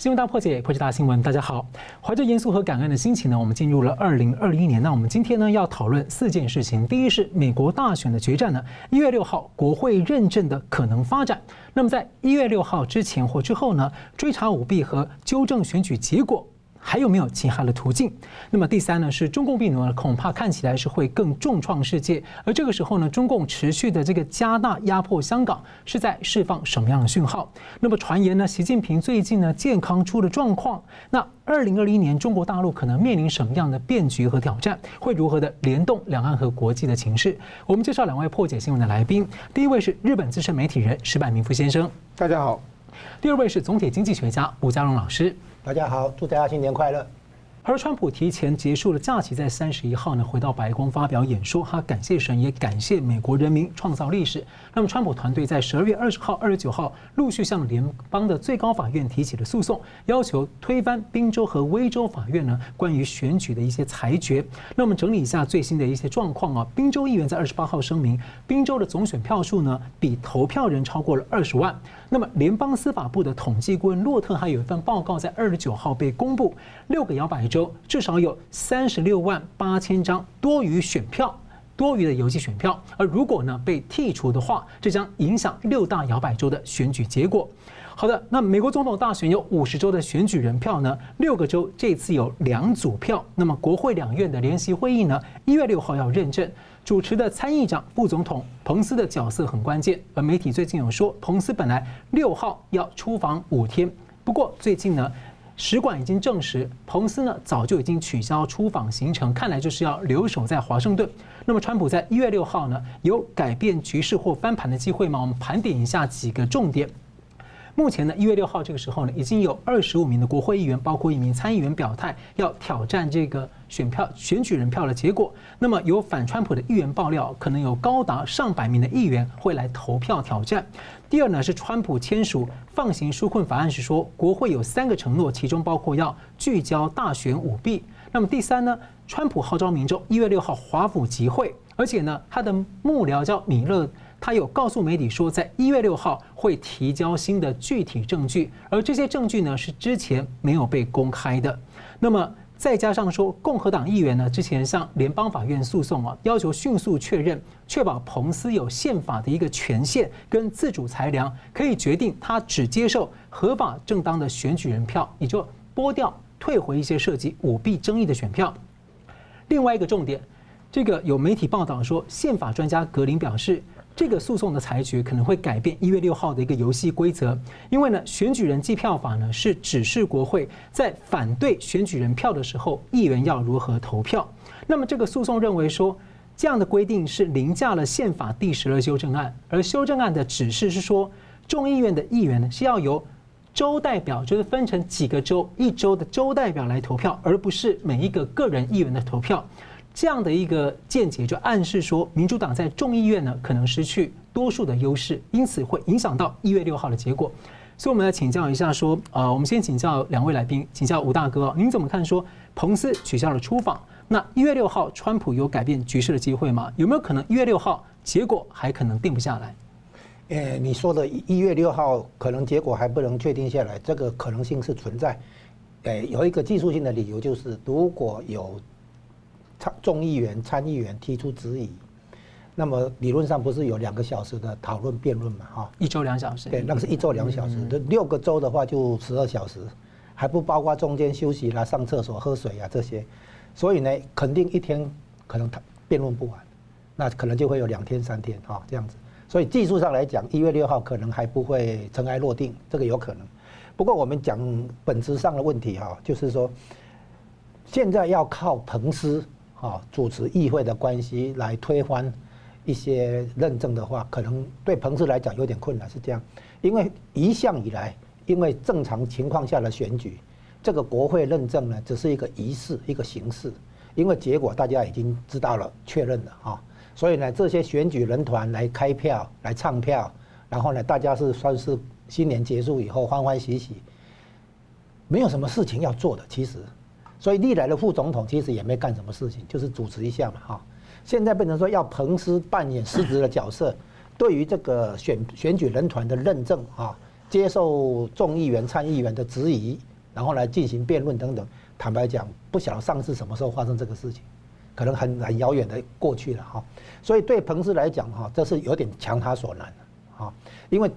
新闻大破解，破解大新闻。大家好，怀着严肃和感恩的心情呢，我们进入了二零二一年。那我们今天呢要讨论四件事情。第一是美国大选的决战呢，一月六号国会认证的可能发展。那么在一月六号之前或之后呢，追查舞弊和纠正选举结果。还有没有其他的途径？那么第三呢，是中共病毒呢，恐怕看起来是会更重创世界。而这个时候呢，中共持续的这个加大压迫香港，是在释放什么样的讯号？那么传言呢，习近平最近呢健康出了状况。那二零二一年中国大陆可能面临什么样的变局和挑战？会如何的联动两岸和国际的情势？我们介绍两位破解新闻的来宾。第一位是日本资深媒体人石柏明夫先生，大家好。第二位是总体经济学家吴家荣老师。大家好，祝大家新年快乐。而川普提前结束了假期，在三十一号呢回到白宫发表演说，他感谢神，也感谢美国人民创造历史。那么，川普团队在十二月二十号、二十九号陆续向联邦的最高法院提起了诉讼，要求推翻宾州和威州法院呢关于选举的一些裁决。那我们整理一下最新的一些状况啊，宾州议员在二十八号声明，宾州的总选票数呢比投票人超过了二十万。那么，联邦司法部的统计顾问洛特还有一份报告在二十九号被公布，六个摇摆州至少有三十六万八千张多余选票，多余的邮寄选票。而如果呢被剔除的话，这将影响六大摇摆州的选举结果。好的，那美国总统大选有五十州的选举人票呢，六个州这次有两组票。那么国会两院的联席会议呢，一月六号要认证。主持的参议长、副总统彭斯的角色很关键，而媒体最近有说，彭斯本来六号要出访五天，不过最近呢，使馆已经证实，彭斯呢早就已经取消出访行程，看来就是要留守在华盛顿。那么，川普在一月六号呢，有改变局势或翻盘的机会吗？我们盘点一下几个重点。目前呢，一月六号这个时候呢，已经有二十五名的国会议员，包括一名参议员表态要挑战这个选票选举人票的结果。那么有反川普的议员爆料，可能有高达上百名的议员会来投票挑战。第二呢，是川普签署放行纾困法案时说，国会有三个承诺，其中包括要聚焦大选舞弊。那么第三呢，川普号召民众一月六号华府集会，而且呢，他的幕僚叫米勒。他有告诉媒体说，在一月六号会提交新的具体证据，而这些证据呢是之前没有被公开的。那么再加上说，共和党议员呢之前向联邦法院诉讼啊，要求迅速确认，确保彭斯有宪法的一个权限跟自主裁量，可以决定他只接受合法正当的选举人票，也就拨掉、退回一些涉及舞弊争议的选票。另外一个重点，这个有媒体报道说，宪法专家格林表示。这个诉讼的裁决可能会改变一月六号的一个游戏规则，因为呢，选举人计票法呢是指示国会在反对选举人票的时候，议员要如何投票。那么这个诉讼认为说，这样的规定是凌驾了宪法第十二修正案，而修正案的指示是说，众议院的议员呢是要由州代表，就是分成几个州，一州的州代表来投票，而不是每一个个人议员的投票。这样的一个见解，就暗示说，民主党在众议院呢可能失去多数的优势，因此会影响到一月六号的结果。所以我们来请教一下，说，呃，我们先请教两位来宾，请教吴大哥，您怎么看？说彭斯取消了出访，那一月六号川普有改变局势的机会吗？有没有可能一月六号结果还可能定不下来？呃，你说的一月六号可能结果还不能确定下来，这个可能性是存在。呃，有一个技术性的理由就是，如果有众议员、参议员提出质疑，那么理论上不是有两个小时的讨论辩论嘛？哈，一周两小时。对，那个是一周两小时。这六个周的话就十二小时，还不包括中间休息啦、上厕所、喝水啊这些。所以呢，肯定一天可能他辩论不完，那可能就会有两天、三天哈这样子。所以技术上来讲，一月六号可能还不会尘埃落定，这个有可能。不过我们讲本质上的问题哈，就是说现在要靠彭斯。啊，主持议会的关系来推翻一些认证的话，可能对彭斯来讲有点困难，是这样。因为一向以来，因为正常情况下的选举，这个国会认证呢，只是一个仪式、一个形式。因为结果大家已经知道了、确认了啊，所以呢，这些选举人团来开票、来唱票，然后呢，大家是算是新年结束以后欢欢喜喜，没有什么事情要做的，其实。所以历来的副总统其实也没干什么事情，就是主持一下嘛，哈。现在变成说要彭斯扮演失职的角色，对于这个选选举人团的认证啊，接受众议员、参议员的质疑然后来进行辩论等等。坦白讲，不晓得上次什么时候发生这个事情，可能很很遥远的过去了哈。所以对彭斯来讲哈，这是有点强他所难啊，因为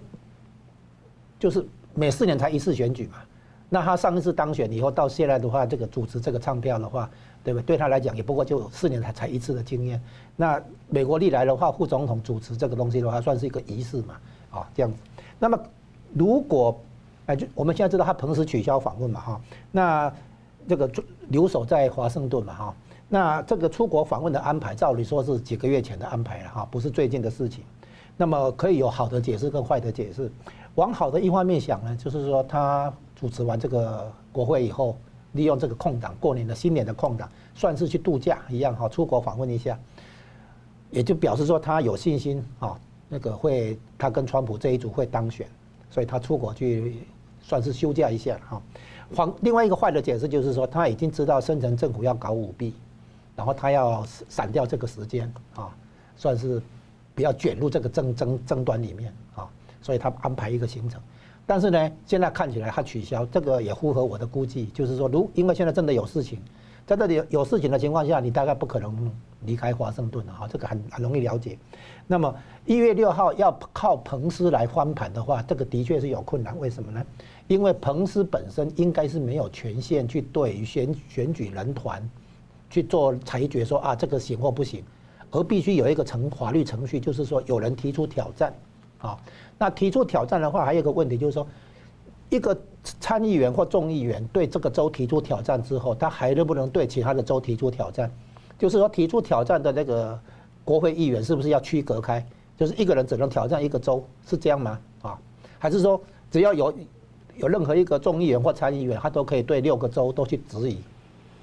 就是每四年才一次选举嘛。那他上一次当选以后到现在的话，这个主持这个唱票的话，对不对？对他来讲也不过就四年才才一次的经验。那美国历来的话，副总统主持这个东西的话，算是一个仪式嘛，啊这样子。那么如果哎，就我们现在知道他彭斯取消访问嘛，哈，那。这个留守在华盛顿嘛哈，那这个出国访问的安排，照理说是几个月前的安排了哈，不是最近的事情。那么可以有好的解释跟坏的解释。往好的一方面想呢，就是说他主持完这个国会以后，利用这个空档，过年的新年的空档，算是去度假一样哈，出国访问一下，也就表示说他有信心啊，那个会他跟川普这一组会当选，所以他出国去算是休假一下哈。黄另外一个坏的解释就是说，他已经知道深层政府要搞舞弊，然后他要闪掉这个时间啊，算是比较卷入这个争争争端里面啊，所以他安排一个行程。但是呢，现在看起来他取消这个也符合我的估计，就是说，如因为现在真的有事情，在这里有事情的情况下，你大概不可能离开华盛顿了哈，这个很很容易了解。那么一月六号要靠彭斯来翻盘的话，这个的确是有困难。为什么呢？因为彭斯本身应该是没有权限去对于选选举人团去做裁决，说啊这个行或不行，而必须有一个程法律程序，就是说有人提出挑战，啊，那提出挑战的话，还有一个问题就是说，一个参议员或众议员对这个州提出挑战之后，他还能不能对其他的州提出挑战？就是说提出挑战的那个国会议员是不是要区隔开？就是一个人只能挑战一个州，是这样吗？啊，还是说只要有？有任何一个众议员或参议员，他都可以对六个州都去质疑，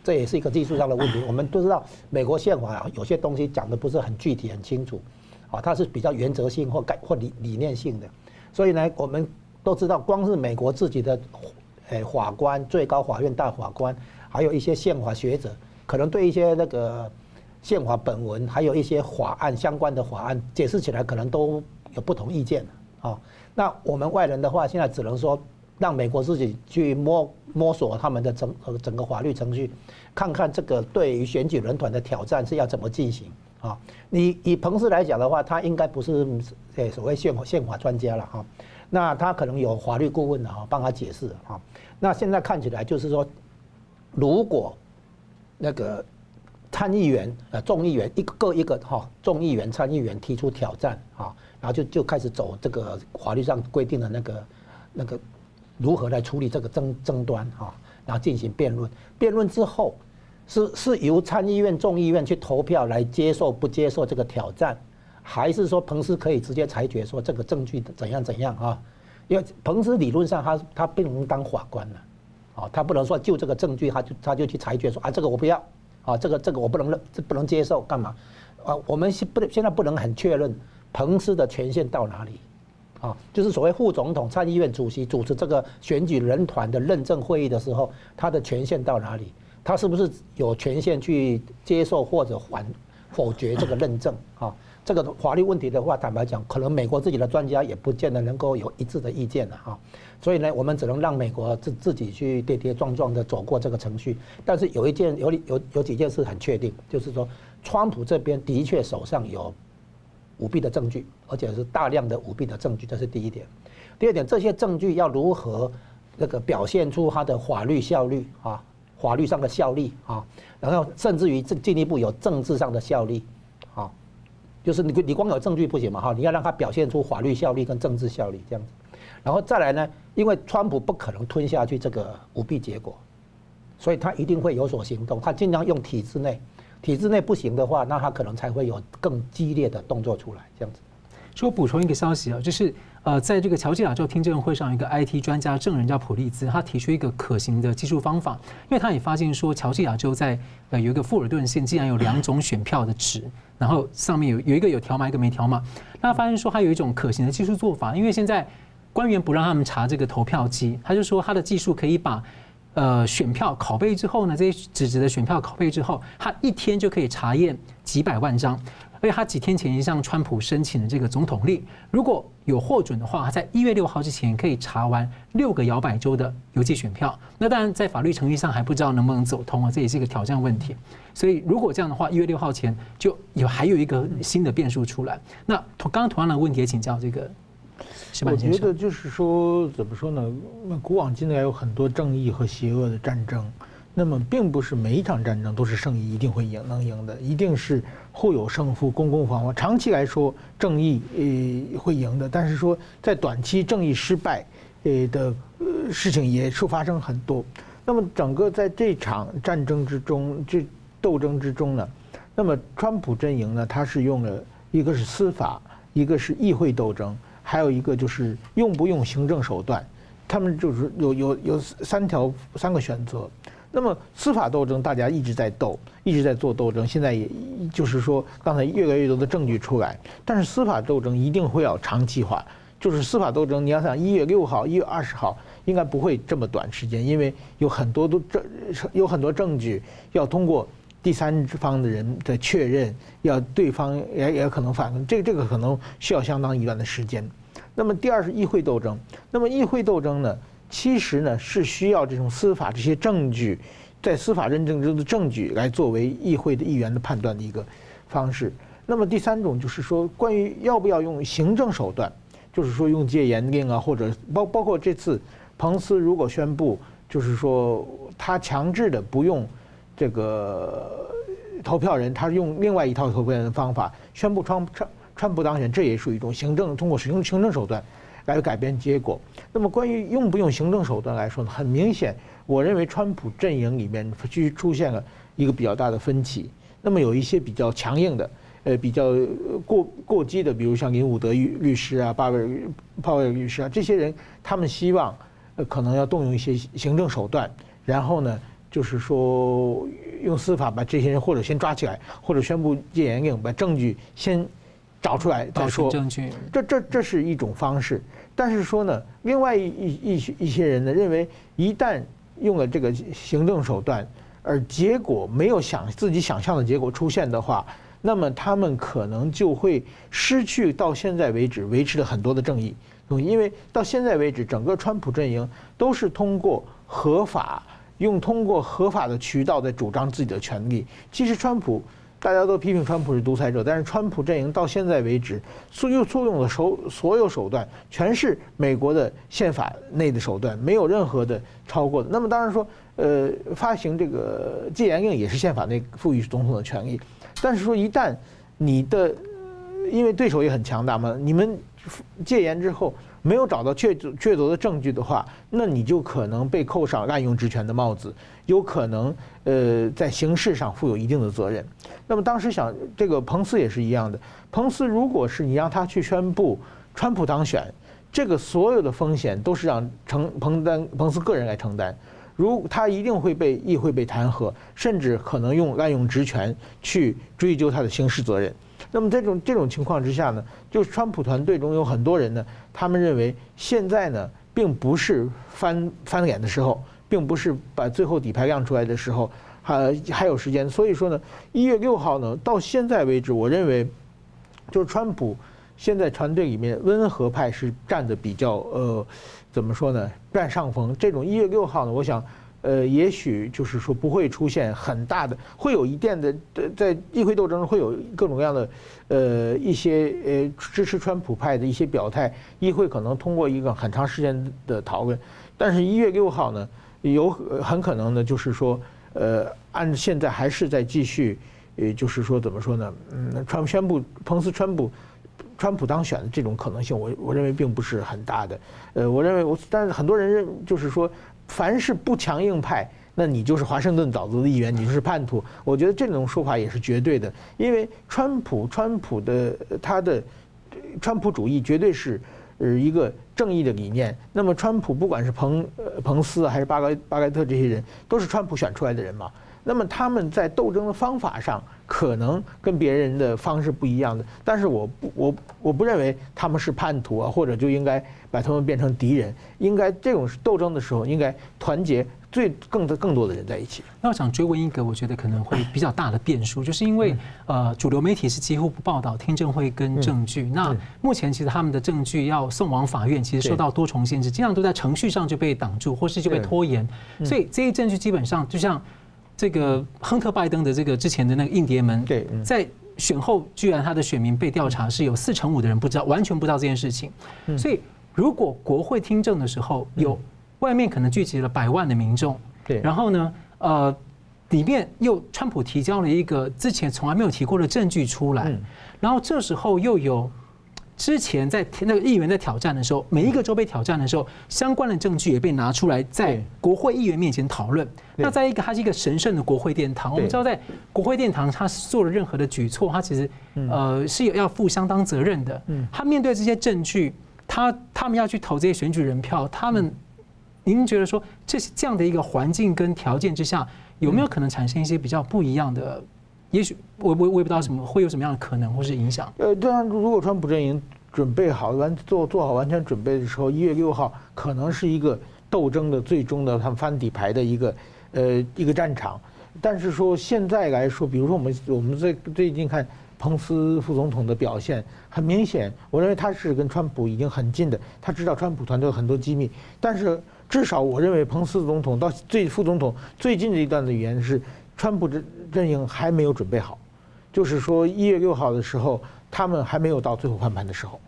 这也是一个技术上的问题。我们都知道，美国宪法啊，有些东西讲的不是很具体、很清楚，啊，它是比较原则性或概或理理念性的。所以呢，我们都知道，光是美国自己的，诶，法官、最高法院大法官，还有一些宪法学者，可能对一些那个宪法本文，还有一些法案相关的法案解释起来，可能都有不同意见啊。那我们外人的话，现在只能说。让美国自己去摸摸索他们的整整个法律程序，看看这个对于选举人团的挑战是要怎么进行啊？你以彭斯来讲的话，他应该不是诶所谓宪法宪法专家了哈，那他可能有法律顾问的哈帮他解释哈。那现在看起来就是说，如果那个参议员呃众议员一个一个哈众议员参议员提出挑战啊，然后就就开始走这个法律上规定的那个那个。如何来处理这个争争端啊？然后进行辩论，辩论之后是是由参议院、众议院去投票来接受不接受这个挑战，还是说彭斯可以直接裁决说这个证据怎样怎样啊？因为彭斯理论上他他不能当法官了，啊，他不能说就这个证据他就他就去裁决说啊这个我不要啊这个这个我不能认这不能接受干嘛？啊，我们现不现在不能很确认彭斯的权限到哪里。啊，就是所谓副总统、参议院主席主持这个选举人团的认证会议的时候，他的权限到哪里？他是不是有权限去接受或者反否决这个认证？啊，这个法律问题的话，坦白讲，可能美国自己的专家也不见得能够有一致的意见了哈。所以呢，我们只能让美国自自己去跌跌撞撞的走过这个程序。但是有一件有有有几件事很确定，就是说，川普这边的确手上有。舞弊的证据，而且是大量的舞弊的证据，这是第一点。第二点，这些证据要如何那个表现出它的法律效率啊，法律上的效力啊，然后甚至于进进一步有政治上的效力啊，就是你你光有证据不行嘛哈，你要让它表现出法律效力跟政治效力这样子。然后再来呢，因为川普不可能吞下去这个舞弊结果，所以他一定会有所行动，他尽量用体制内。体制内不行的话，那他可能才会有更激烈的动作出来，这样子。所以我补充一个消息啊，就是呃，在这个乔治亚州听证会上，一个 IT 专家证人叫普利兹，他提出一个可行的技术方法，因为他也发现说，乔治亚州在呃有一个富尔顿县，竟然有两种选票的纸，然后上面有有一个有条码，一个没条码。那他发现说，他有一种可行的技术做法，因为现在官员不让他们查这个投票机，他就说他的技术可以把。呃，选票拷贝之后呢，这些纸质的选票拷贝之后，他一天就可以查验几百万张。而且他几天前也向川普申请了这个总统令，如果有获准的话，他在一月六号之前可以查完六个摇摆州的邮寄选票。那当然在法律程序上还不知道能不能走通啊，这也是一个挑战问题。所以如果这样的话，一月六号前就有还有一个新的变数出来。那同刚刚同样的问题也请教这个。我觉得就是说，怎么说呢？古往今来有很多正义和邪恶的战争。那么，并不是每一场战争都是胜利一定会赢能赢的，一定是互有胜负，攻攻防防。长期来说，正义呃会赢的，但是说在短期正义失败呃的呃事情也是发生很多。那么，整个在这场战争之中，这斗争之中呢，那么川普阵营呢，他是用了一个是司法，一个是议会斗争，还有一个就是用不用行政手段，他们就是有有有三条三个选择。那么司法斗争，大家一直在斗，一直在做斗争。现在也就是说，刚才越来越多的证据出来，但是司法斗争一定会要长期化。就是司法斗争，你要想一月六号、一月二十号，应该不会这么短时间，因为有很多都证，有很多证据要通过第三方的人的确认，要对方也也可能反，这这个可能需要相当一段的时间。那么第二是议会斗争，那么议会斗争呢？其实呢，是需要这种司法这些证据，在司法认证中的证据来作为议会的议员的判断的一个方式。那么第三种就是说，关于要不要用行政手段，就是说用戒严令啊，或者包包括这次彭斯如果宣布，就是说他强制的不用这个投票人，他用另外一套投票人的方法宣布川川川普当选，这也属于一种行政通过使用行政手段。来改变结果。那么关于用不用行政手段来说呢，很明显，我认为川普阵营里面就出现了一个比较大的分歧。那么有一些比较强硬的，呃，比较过过激的，比如像林伍德律律师啊、巴威尔鲍威尔律师啊这些人，他们希望呃可能要动用一些行政手段，然后呢，就是说用司法把这些人或者先抓起来，或者宣布戒严令，把证据先。找出来再说，这这这是一种方式。但是说呢，另外一一一些人呢认为，一旦用了这个行政手段，而结果没有想自己想象的结果出现的话，那么他们可能就会失去到现在为止维持了很多的正义。因为到现在为止，整个川普阵营都是通过合法，用通过合法的渠道在主张自己的权利。其实川普。大家都批评川普是独裁者，但是川普阵营到现在为止，所有作用的手所有手段，全是美国的宪法内的手段，没有任何的超过的。那么当然说，呃，发行这个戒严令也是宪法内赋予总统的权利，但是说一旦你的，因为对手也很强大嘛，你们戒严之后。没有找到确确凿的证据的话，那你就可能被扣上滥用职权的帽子，有可能呃在刑事上负有一定的责任。那么当时想，这个彭斯也是一样的。彭斯如果是你让他去宣布川普当选，这个所有的风险都是让承彭丹彭斯个人来承担，如他一定会被议会被弹劾，甚至可能用滥用职权去追究他的刑事责任。那么这种这种情况之下呢，就是川普团队中有很多人呢，他们认为现在呢，并不是翻翻脸的时候，并不是把最后底牌亮出来的时候，还还有时间。所以说呢，一月六号呢，到现在为止，我认为，就是川普现在团队里面温和派是占的比较呃，怎么说呢，占上风。这种一月六号呢，我想。呃，也许就是说不会出现很大的，会有一定的在议会斗争中会有各种各样的，呃，一些呃支持川普派的一些表态，议会可能通过一个很长时间的讨论，但是一月六号呢，有很可能呢，就是说，呃，按现在还是在继续，呃，就是说怎么说呢？嗯，川普宣布彭斯川普川普当选的这种可能性，我我认为并不是很大的。呃，我认为我，但是很多人认就是说。凡是不强硬派，那你就是华盛顿岛族的一员，你就是叛徒。我觉得这种说法也是绝对的，因为川普，川普的他的川普主义绝对是呃一个正义的理念。那么川普不管是彭呃彭斯还是巴格巴格特这些人，都是川普选出来的人嘛。那么他们在斗争的方法上可能跟别人的方式不一样的，但是我不我我不认为他们是叛徒啊，或者就应该把他们变成敌人。应该这种斗争的时候，应该团结最更多更多的人在一起。那我想追问一个，我觉得可能会比较大的变数，就是因为呃主流媒体是几乎不报道听证会跟证据。那目前其实他们的证据要送往法院，其实受到多重限制，经常都在程序上就被挡住，或是就被拖延。所以这些证据基本上就像。这个亨特拜登的这个之前的那个印第安门，对，在选后居然他的选民被调查是有四成五的人不知道，完全不知道这件事情。所以如果国会听证的时候有外面可能聚集了百万的民众，对，然后呢，呃，里面又川普提交了一个之前从来没有提过的证据出来，然后这时候又有。之前在那个议员在挑战的时候，每一个州被挑战的时候，相关的证据也被拿出来在国会议员面前讨论。那在一个它是一个神圣的国会殿堂，我们知道在国会殿堂，他做了任何的举措，他其实呃是有要负相当责任的。他面对这些证据，他他们要去投这些选举人票，他们，您觉得说这是这样的一个环境跟条件之下，有没有可能产生一些比较不一样的？也许我我我也不知道什么会有什么样的可能或是影响。呃，当然，如果川普阵营准备好完做做好完全准备的时候，一月六号可能是一个斗争的最终的他们翻底牌的一个呃一个战场。但是说现在来说，比如说我们我们在最近看彭斯副总统的表现，很明显，我认为他是跟川普已经很近的，他知道川普团队很多机密。但是至少我认为彭斯总统到最副总统最近这一段的语言是。川普阵阵营还没有准备好，就是说一月六号的时候，他们还没有到最后翻盘的时候。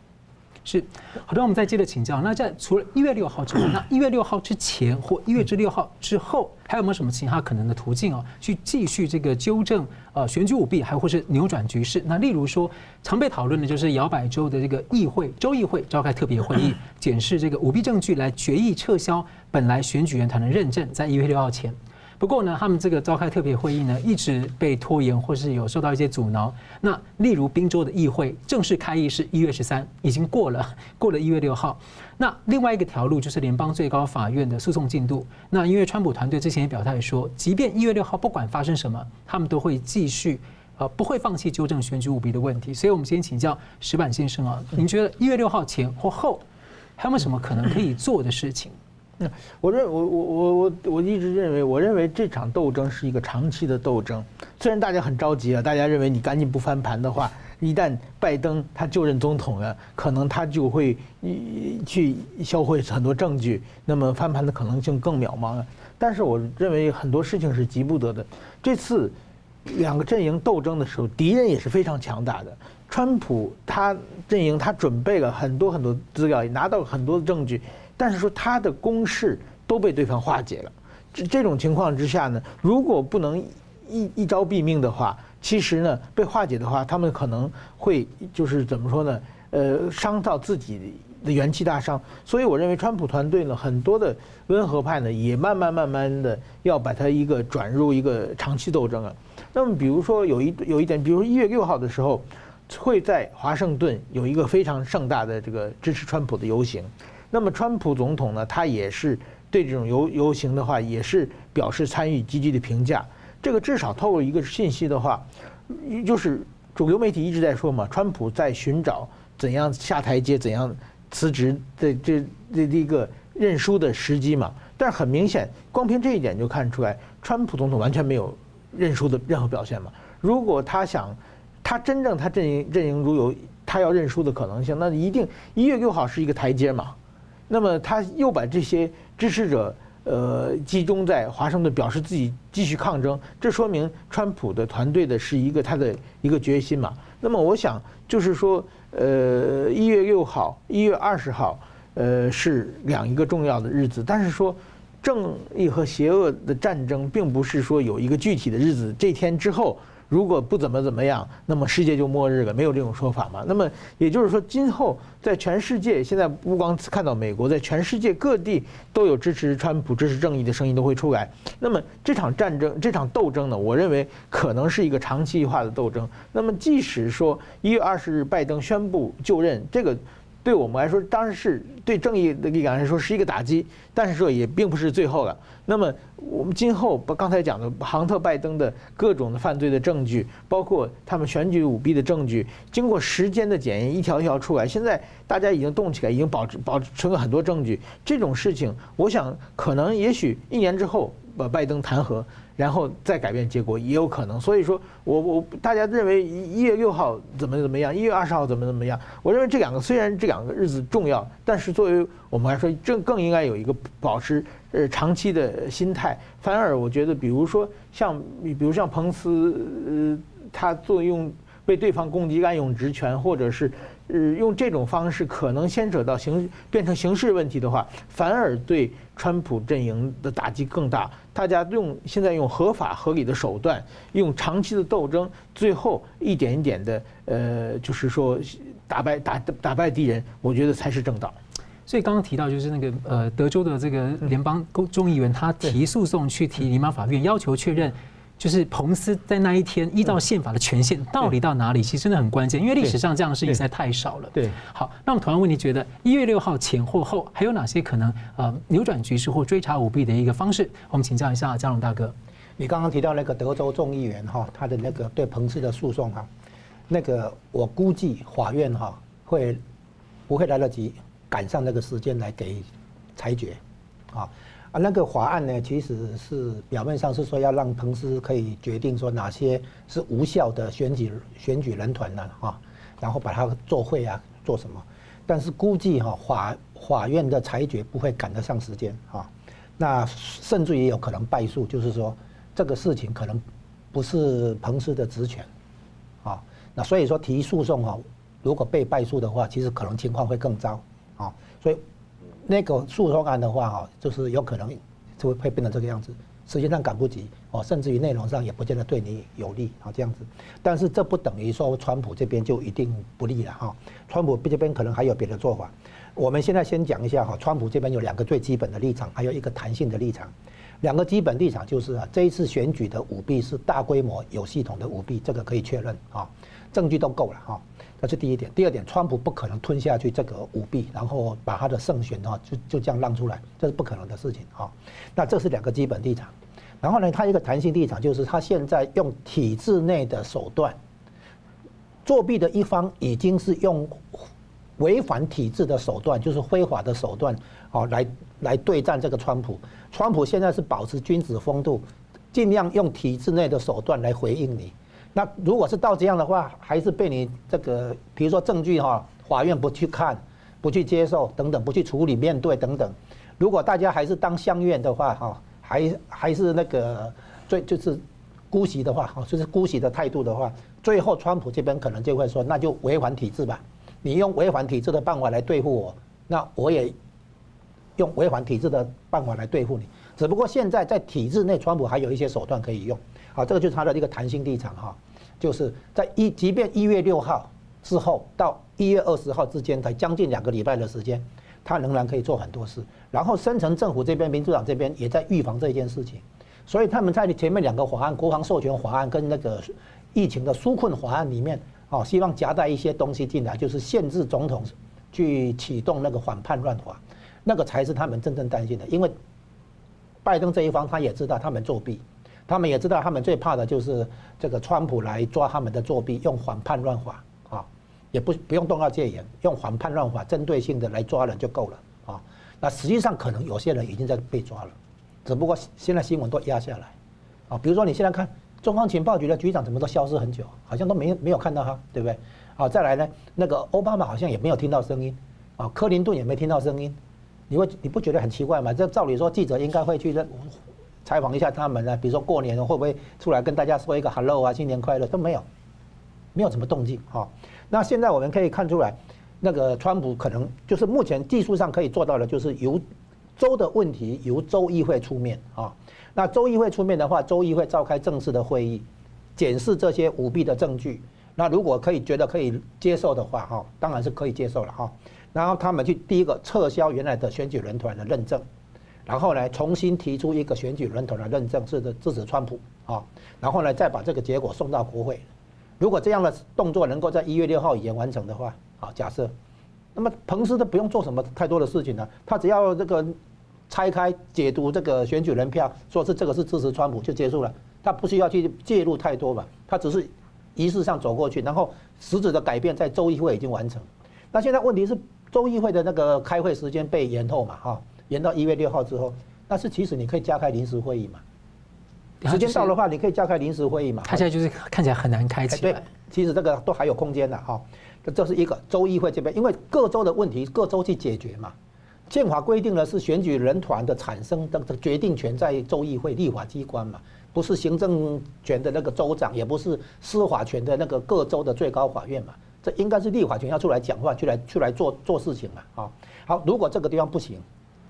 是，好的，我们再接着请教。那在除了一月六号之外，那一月六号之前或一月之六号之后，还有没有什么其他可能的途径啊？去继续这个纠正呃选举舞弊，还或是扭转局势？那例如说，常被讨论的就是摇摆州的这个议会州议会召开特别会议，检视这个舞弊证据，来决议撤销本来选举人团的认证，在一月六号前。不过呢，他们这个召开特别会议呢，一直被拖延，或是有受到一些阻挠。那例如宾州的议会正式开议是一月十三，已经过了，过了一月六号。那另外一个条路就是联邦最高法院的诉讼进度。那因为川普团队之前也表态说，即便一月六号不管发生什么，他们都会继续，呃，不会放弃纠正选举舞弊的问题。所以我们先请教石板先生啊，您觉得一月六号前或后，还有没有什么可能可以做的事情？我认我我我我我一直认为，我认为这场斗争是一个长期的斗争。虽然大家很着急啊，大家认为你赶紧不翻盘的话，一旦拜登他就任总统了，可能他就会去销毁很多证据，那么翻盘的可能性更渺茫了。但是我认为很多事情是急不得的。这次两个阵营斗争的时候，敌人也是非常强大的。川普他阵营他准备了很多很多资料，也拿到很多的证据。但是说他的攻势都被对方化解了，这这种情况之下呢，如果不能一一招毙命的话，其实呢被化解的话，他们可能会就是怎么说呢？呃，伤到自己的元气大伤。所以我认为川普团队呢，很多的温和派呢，也慢慢慢慢的要把它一个转入一个长期斗争啊。那么比如说有一有一点，比如说一月六号的时候，会在华盛顿有一个非常盛大的这个支持川普的游行。那么，川普总统呢，他也是对这种游游行的话，也是表示参与积极的评价。这个至少透露一个信息的话，就是主流媒体一直在说嘛，川普在寻找怎样下台阶、怎样辞职的这这这一个认输的时机嘛。但是很明显，光凭这一点就看出来，川普总统完全没有认输的任何表现嘛。如果他想，他真正他阵营阵营如有他要认输的可能性，那一定一月六号是一个台阶嘛。那么他又把这些支持者，呃，集中在华盛顿，表示自己继续抗争，这说明川普的团队的是一个他的一个决心嘛。那么我想就是说，呃，一月六号、一月二十号，呃，是两一个重要的日子。但是说，正义和邪恶的战争，并不是说有一个具体的日子，这天之后。如果不怎么怎么样，那么世界就末日了，没有这种说法嘛。那么也就是说，今后在全世界，现在不光看到美国，在全世界各地都有支持川普、支持正义的声音都会出来。那么这场战争、这场斗争呢，我认为可能是一个长期化的斗争。那么即使说一月二十日拜登宣布就任，这个对我们来说，当然是对正义的力量来说是一个打击，但是说也并不是最后了。那么我们今后把刚才讲的杭特拜登的各种的犯罪的证据，包括他们选举舞弊的证据，经过时间的检验，一条一条出来，现在大家已经动起来，已经保持保存了很多证据。这种事情，我想可能也许一年之后把拜登弹劾。然后再改变结果也有可能，所以说我我大家认为一月六号怎么怎么样，一月二十号怎么怎么样？我认为这两个虽然这两个日子重要，但是作为我们来说，这更应该有一个保持呃长期的心态。反而我觉得，比如说像比如像彭斯，呃，他作用被对方攻击滥用职权，或者是。呃，用这种方式可能牵扯到形变成形式问题的话，反而对川普阵营的打击更大。大家用现在用合法合理的手段，用长期的斗争，最后一点一点的呃，就是说打败打打败敌人，我觉得才是正道。所以刚刚提到就是那个呃，德州的这个联邦公众议员，他提诉讼去提联邦法院，要求确认。就是彭斯在那一天依照宪法的权限到底到哪里，其实真的很关键，因为历史上这样的事情实在太少了。对，好，那我们同样问题，觉得一月六号前或后还有哪些可能呃扭转局势或追查舞弊的一个方式？我们请教一下嘉龙大哥。你刚刚提到那个德州众议员哈，他的那个对彭斯的诉讼哈，那个我估计法院哈会不会来得及赶上那个时间来给裁决啊？啊，那个法案呢，其实是表面上是说要让彭斯可以决定说哪些是无效的选举选举人团呢，哈，然后把它作废啊，做什么？但是估计哈法法院的裁决不会赶得上时间啊，那甚至也有可能败诉，就是说这个事情可能不是彭斯的职权，啊，那所以说提诉讼啊，如果被败诉的话，其实可能情况会更糟啊，所以。那个诉讼案的话，哈，就是有可能就会会变成这个样子，时间上赶不及哦，甚至于内容上也不见得对你有利啊，这样子。但是这不等于说川普这边就一定不利了哈，川普这边可能还有别的做法。我们现在先讲一下哈，川普这边有两个最基本的立场，还有一个弹性的立场。两个基本立场就是啊，这一次选举的舞弊是大规模有系统的舞弊，这个可以确认啊，证据都够了哈。这是第一点，第二点，川普不可能吞下去这个舞弊，然后把他的胜选哈就就这样让出来，这是不可能的事情啊。那这是两个基本立场，然后呢，他一个弹性立场就是他现在用体制内的手段，作弊的一方已经是用违反体制的手段，就是非法的手段啊来来对战这个川普。川普现在是保持君子风度，尽量用体制内的手段来回应你。那如果是到这样的话，还是被你这个，比如说证据哈，法院不去看，不去接受等等，不去处理面对等等。如果大家还是当乡愿的话哈，还还是那个最就是姑息的话哈，就是姑息的态度的话，最后川普这边可能就会说，那就违反体制吧。你用违反体制的办法来对付我，那我也用违反体制的办法来对付你。只不过现在在体制内，川普还有一些手段可以用。好，这个就是他的一个弹性立场哈，就是在一，即便一月六号之后到一月二十号之间，才将近两个礼拜的时间，他仍然可以做很多事。然后深层政府这边，民主党这边也在预防这件事情，所以他们在前面两个法案，国防授权法案跟那个疫情的纾困法案里面，哦，希望夹带一些东西进来，就是限制总统去启动那个反叛乱法，那个才是他们真正担心的，因为拜登这一方他也知道他们作弊。他们也知道，他们最怕的就是这个川普来抓他们的作弊，用反叛乱法啊，也不不用动到戒严，用反叛乱法针对性的来抓人就够了啊。那实际上可能有些人已经在被抓了，只不过现在新闻都压下来啊。比如说你现在看中央情报局的局长怎么都消失很久，好像都没没有看到他，对不对？啊，再来呢，那个奥巴马好像也没有听到声音啊，克林顿也没听到声音，你会你不觉得很奇怪吗？这照理说记者应该会去认。采访一下他们呢，比如说过年会不会出来跟大家说一个 “hello” 啊，新年快乐都没有，没有什么动静哈。那现在我们可以看出来，那个川普可能就是目前技术上可以做到的，就是由州的问题由州议会出面啊。那州议会出面的话，州议会召开正式的会议，检视这些舞弊的证据。那如果可以觉得可以接受的话，哈，当然是可以接受了哈。然后他们去第一个撤销原来的选举人团的认证。然后呢，重新提出一个选举人团的认证，是的支持川普啊。然后呢，再把这个结果送到国会。如果这样的动作能够在一月六号以前完成的话，啊，假设那么彭斯都不用做什么太多的事情了，他只要这个拆开解读这个选举人票，说是这个是支持川普就结束了，他不需要去介入太多吧，他只是仪式上走过去，然后实质的改变在州议会已经完成。那现在问题是州议会的那个开会时间被延后嘛，哈，延到一月六号之后，但是其实你可以加开临时会议嘛，时间到的话你可以加开临时会议嘛。他现在就是看起来很难开起来。对，其实这个都还有空间的哈。这是一个州议会这边，因为各州的问题各州去解决嘛。宪法规定的是选举人团的产生的决定权在州议会立法机关嘛，不是行政权的那个州长，也不是司法权的那个各州的最高法院嘛。这应该是立法权要出来讲话，去来去来做做事情嘛。啊，好，如果这个地方不行，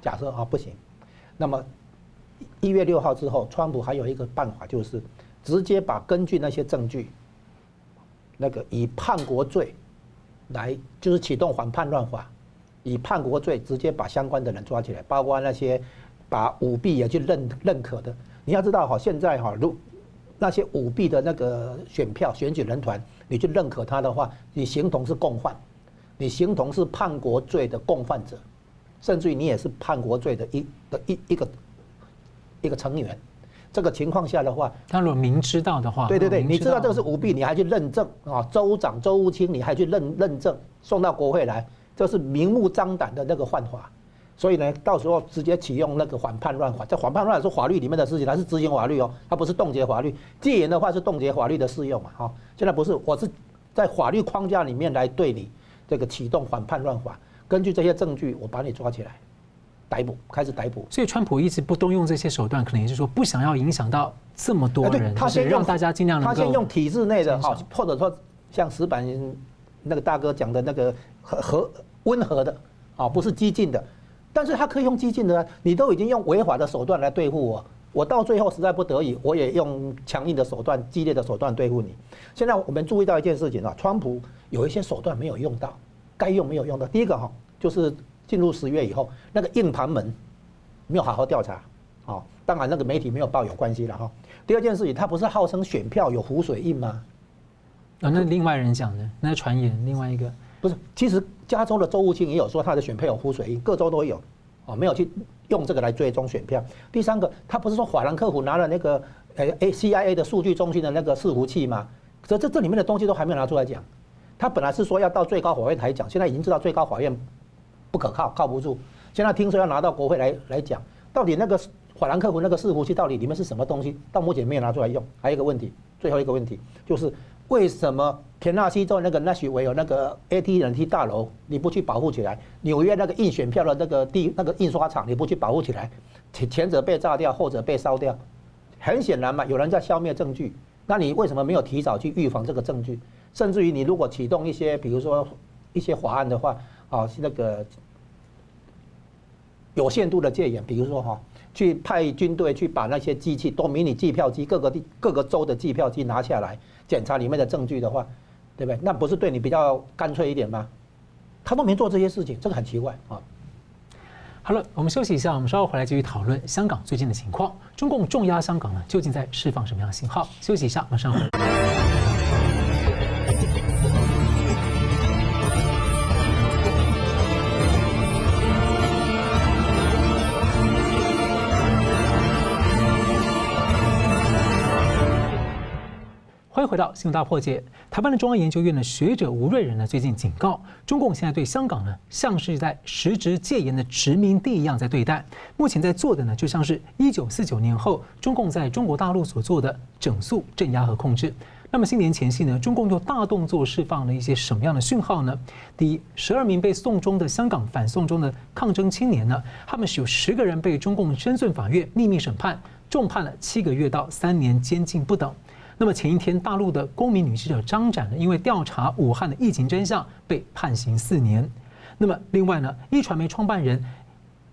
假设啊不行，那么一月六号之后，川普还有一个办法，就是直接把根据那些证据，那个以叛国罪。来就是启动反叛乱法，以叛国罪直接把相关的人抓起来，包括那些把舞弊也去认认可的。你要知道哈，现在哈，如那些舞弊的那个选票选举人团，你去认可他的话，你形同是共犯，你形同是叛国罪的共犯者，甚至于你也是叛国罪的一的一一个一个成员。这个情况下的话，他如果明知道的话，对对对，你知道这个是舞弊，你还去认证啊？州长、州务卿，你还去认认证，送到国会来，这是明目张胆的那个犯法。所以呢，到时候直接启用那个反叛乱法。这反叛乱是法律里面的事情，它是执行法律哦，它不是冻结法律。戒严的话是冻结法律的适用嘛？哈，现在不是，我是在法律框架里面来对你这个启动反叛乱法，根据这些证据，我把你抓起来。逮捕，开始逮捕。所以川普一直不动用这些手段，可能也是说不想要影响到这么多人。他先让大家尽量能够。他先用体制内的哈，或者说像石板那个大哥讲的那个和和温和的啊，不是激进的。但是他可以用激进的，你都已经用违法的手段来对付我，我到最后实在不得已，我也用强硬的手段、激烈的手段对付你。现在我们注意到一件事情啊，川普有一些手段没有用到，该用没有用到。第一个哈，就是。进入十月以后，那个硬盘门没有好好调查，啊，当然那个媒体没有报有关系了哈。第二件事情，他不是号称选票有湖水印吗？啊，那另外人讲的，那传言另外一个不是，其实加州的州务卿也有说他的选票有湖水印，各州都有，哦，没有去用这个来追踪选票。第三个，他不是说法兰克福拿了那个呃 A C I A 的数据中心的那个伺服器吗？这这这里面的东西都还没有拿出来讲。他本来是说要到最高法院台讲，现在已经知道最高法院。不可靠，靠不住。现在听说要拿到国会来来讲，到底那个法兰克福那个伺服器到底里面是什么东西？到目前没有拿出来用。还有一个问题，最后一个问题就是为什么田纳西州那个 Nashville 那个 AT&T 大楼你不去保护起来？纽约那个印选票的那个地那个印刷厂你不去保护起来？前前者被炸掉，后者被烧掉，很显然嘛，有人在消灭证据。那你为什么没有提早去预防这个证据？甚至于你如果启动一些比如说一些法案的话。啊，是那个有限度的戒严，比如说哈，去派军队去把那些机器，多迷你计票机，各个地各个州的计票机拿下来检查里面的证据的话，对不对？那不是对你比较干脆一点吗？他都没做这些事情，这个很奇怪啊。好了，我们休息一下，我们稍后回来继续讨论香港最近的情况。中共重压香港呢，究竟在释放什么样的信号？休息一下，马上回来。回到《新闻大破解》。台湾的中央研究院的学者吴瑞人呢，最近警告中共，现在对香港呢，像是在实质戒严的殖民地一样在对待。目前在做的呢，就像是一九四九年后中共在中国大陆所做的整肃、镇压和控制。那么新年前夕呢，中共又大动作释放了一些什么样的讯号呢？第一，十二名被送中的香港反送中的抗争青年呢，他们是有十个人被中共深圳法院秘密审判，重判了七个月到三年监禁不等。那么前一天，大陆的公民女记者张展呢，因为调查武汉的疫情真相，被判刑四年。那么另外呢，一传媒创办人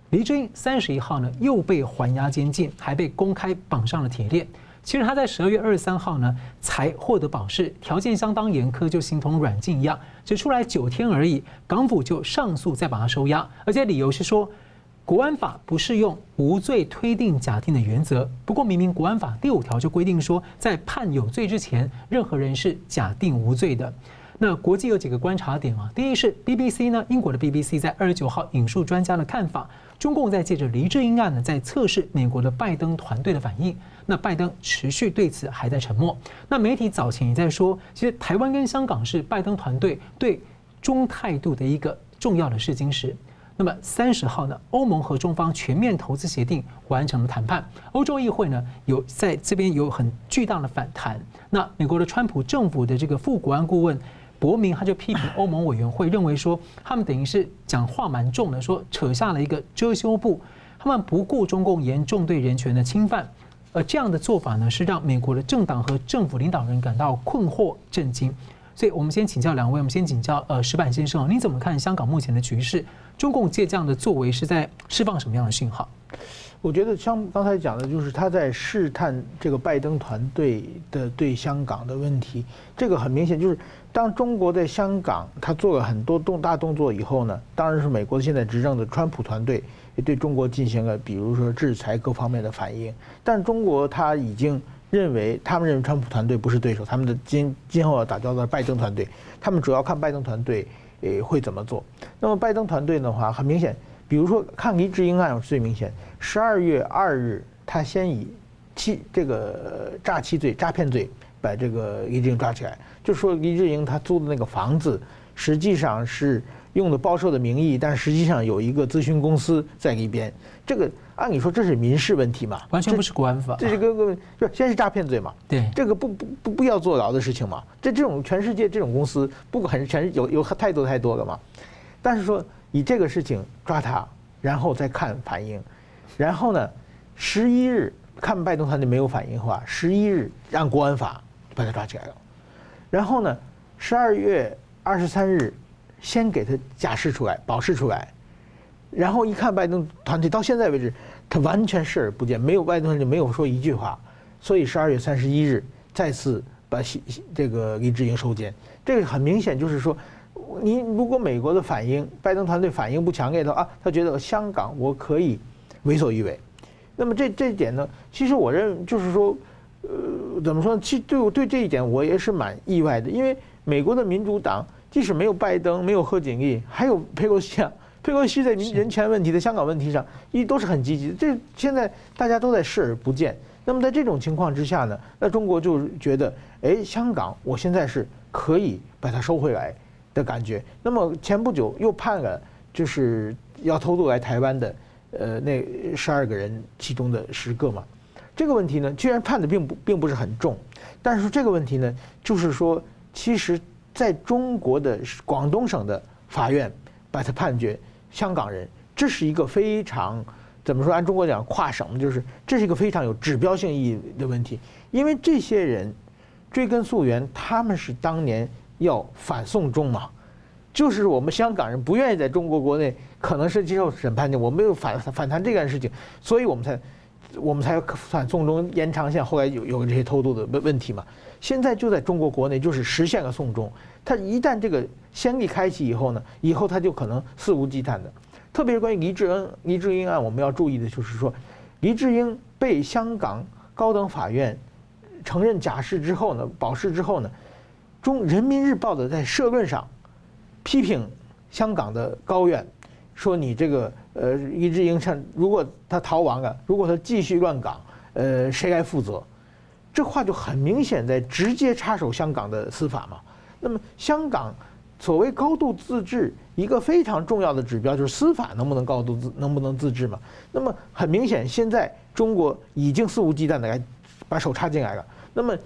黎智英三十一号呢，又被还押监禁，还被公开绑上了铁链。其实他在十二月二十三号呢，才获得保释，条件相当严苛，就形同软禁一样，只出来九天而已，港府就上诉，再把他收押，而且理由是说。国安法不适用无罪推定假定的原则，不过明明国安法第五条就规定说，在判有罪之前，任何人是假定无罪的。那国际有几个观察点啊？第一是 BBC 呢，英国的 BBC 在二十九号引述专家的看法，中共在借着黎智英案呢，在测试美国的拜登团队的反应。那拜登持续对此还在沉默。那媒体早前也在说，其实台湾跟香港是拜登团队对中态度的一个重要的试金石。那么三十号呢，欧盟和中方全面投资协定完成了谈判，欧洲议会呢有在这边有很巨大的反弹。那美国的川普政府的这个副国安顾问。伯明他就批评欧盟委员会，认为说他们等于是讲话蛮重的，说扯下了一个遮羞布，他们不顾中共严重对人权的侵犯，而这样的做法呢，是让美国的政党和政府领导人感到困惑震惊。所以我们先请教两位，我们先请教呃石板先生，你怎么看香港目前的局势？中共借这样的作为是在释放什么样的信号？我觉得像刚才讲的，就是他在试探这个拜登团队的对香港的问题。这个很明显就是，当中国在香港他做了很多动大动作以后呢，当然是美国现在执政的川普团队也对中国进行了，比如说制裁各方面的反应。但中国他已经认为，他们认为川普团队不是对手，他们的今今后要打交道的拜登团队，他们主要看拜登团队诶会怎么做。那么拜登团队的话，很明显。比如说，看黎智英案最明显。十二月二日，他先以欺这个诈欺罪、诈骗罪把这个黎智英抓起来，就说黎智英他租的那个房子实际上是用的包售的名义，但实际上有一个咨询公司在里边。这个按理说这是民事问题嘛，完全不是国安法。这是个个 就先是诈骗罪嘛，对，这个不不不不要坐牢的事情嘛。这这种全世界这种公司不管全是有有太多太多了嘛，但是说。以这个事情抓他，然后再看反应，然后呢，十一日看拜登团队没有反应的话，十一日让国安法把他抓起来了，然后呢，十二月二十三日先给他假释出来，保释出来，然后一看拜登团队到现在为止，他完全视而不见，没有拜登就没有说一句话，所以十二月三十一日再次把这个黎智英收监，这个很明显就是说。你如果美国的反应，拜登团队反应不强烈的话，他觉得香港我可以为所欲为，那么这这一点呢，其实我认为就是说，呃，怎么说呢？其实对我对这一点我也是蛮意外的，因为美国的民主党即使没有拜登，没有贺锦丽，还有佩洛西啊，佩洛西在民人权问题的香港问题上，一都是很积极的。这现在大家都在视而不见。那么在这种情况之下呢，那中国就觉得，哎，香港我现在是可以把它收回来。的感觉。那么前不久又判了，就是要偷渡来台湾的，呃，那十二个人其中的十个嘛。这个问题呢，居然判的并不并不是很重，但是这个问题呢，就是说，其实在中国的广东省的法院把它判决香港人，这是一个非常怎么说？按中国讲跨省，就是这是一个非常有指标性意义的问题，因为这些人追根溯源，他们是当年。要反送中嘛，就是我们香港人不愿意在中国国内可能是接受审判的，我没有反反弹这件事情，所以我们才我们才反送中延长线，后来有有这些偷渡的问问题嘛。现在就在中国国内就是实现了送中，他一旦这个先例开启以后呢，以后他就可能肆无忌惮的。特别是关于黎智英黎智英案，我们要注意的就是说，黎智英被香港高等法院承认假释之后呢，保释之后呢。中人民日报的在社论上批评香港的高院，说你这个呃黎智英像如果他逃亡了，如果他继续乱港，呃谁来负责？这话就很明显在直接插手香港的司法嘛。那么香港所谓高度自治，一个非常重要的指标就是司法能不能高度自能不能自治嘛。那么很明显，现在中国已经肆无忌惮的来把手插进来了。那么。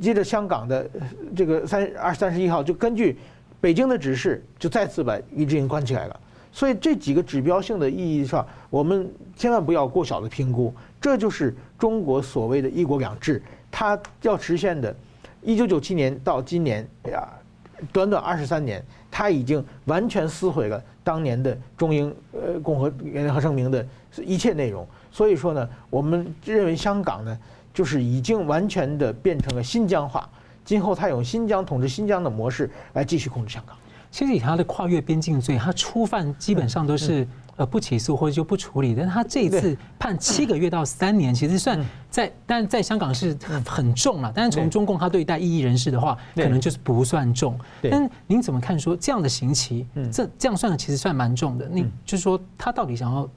接着，香港的这个三二三十一号就根据北京的指示，就再次把黎智英关起来了。所以这几个指标性的意义上，我们千万不要过小的评估。这就是中国所谓的一国两制，它要实现的。一九九七年到今年哎呀，短短二十三年，他已经完全撕毁了当年的中英呃共和联合声明的一切内容。所以说呢，我们认为香港呢。就是已经完全的变成了新疆化，今后他用新疆统治新疆的模式来继续控制香港。其实以他的跨越边境罪，他初犯基本上都是呃不起诉或者就不处理，但他这一次判七个月到三年，其实算在，但在香港是很重了。但是从中共他对待异议人士的话，可能就是不算重。但您怎么看说这样的刑期，这这样算的其实算蛮重的？你就是说他到底想要？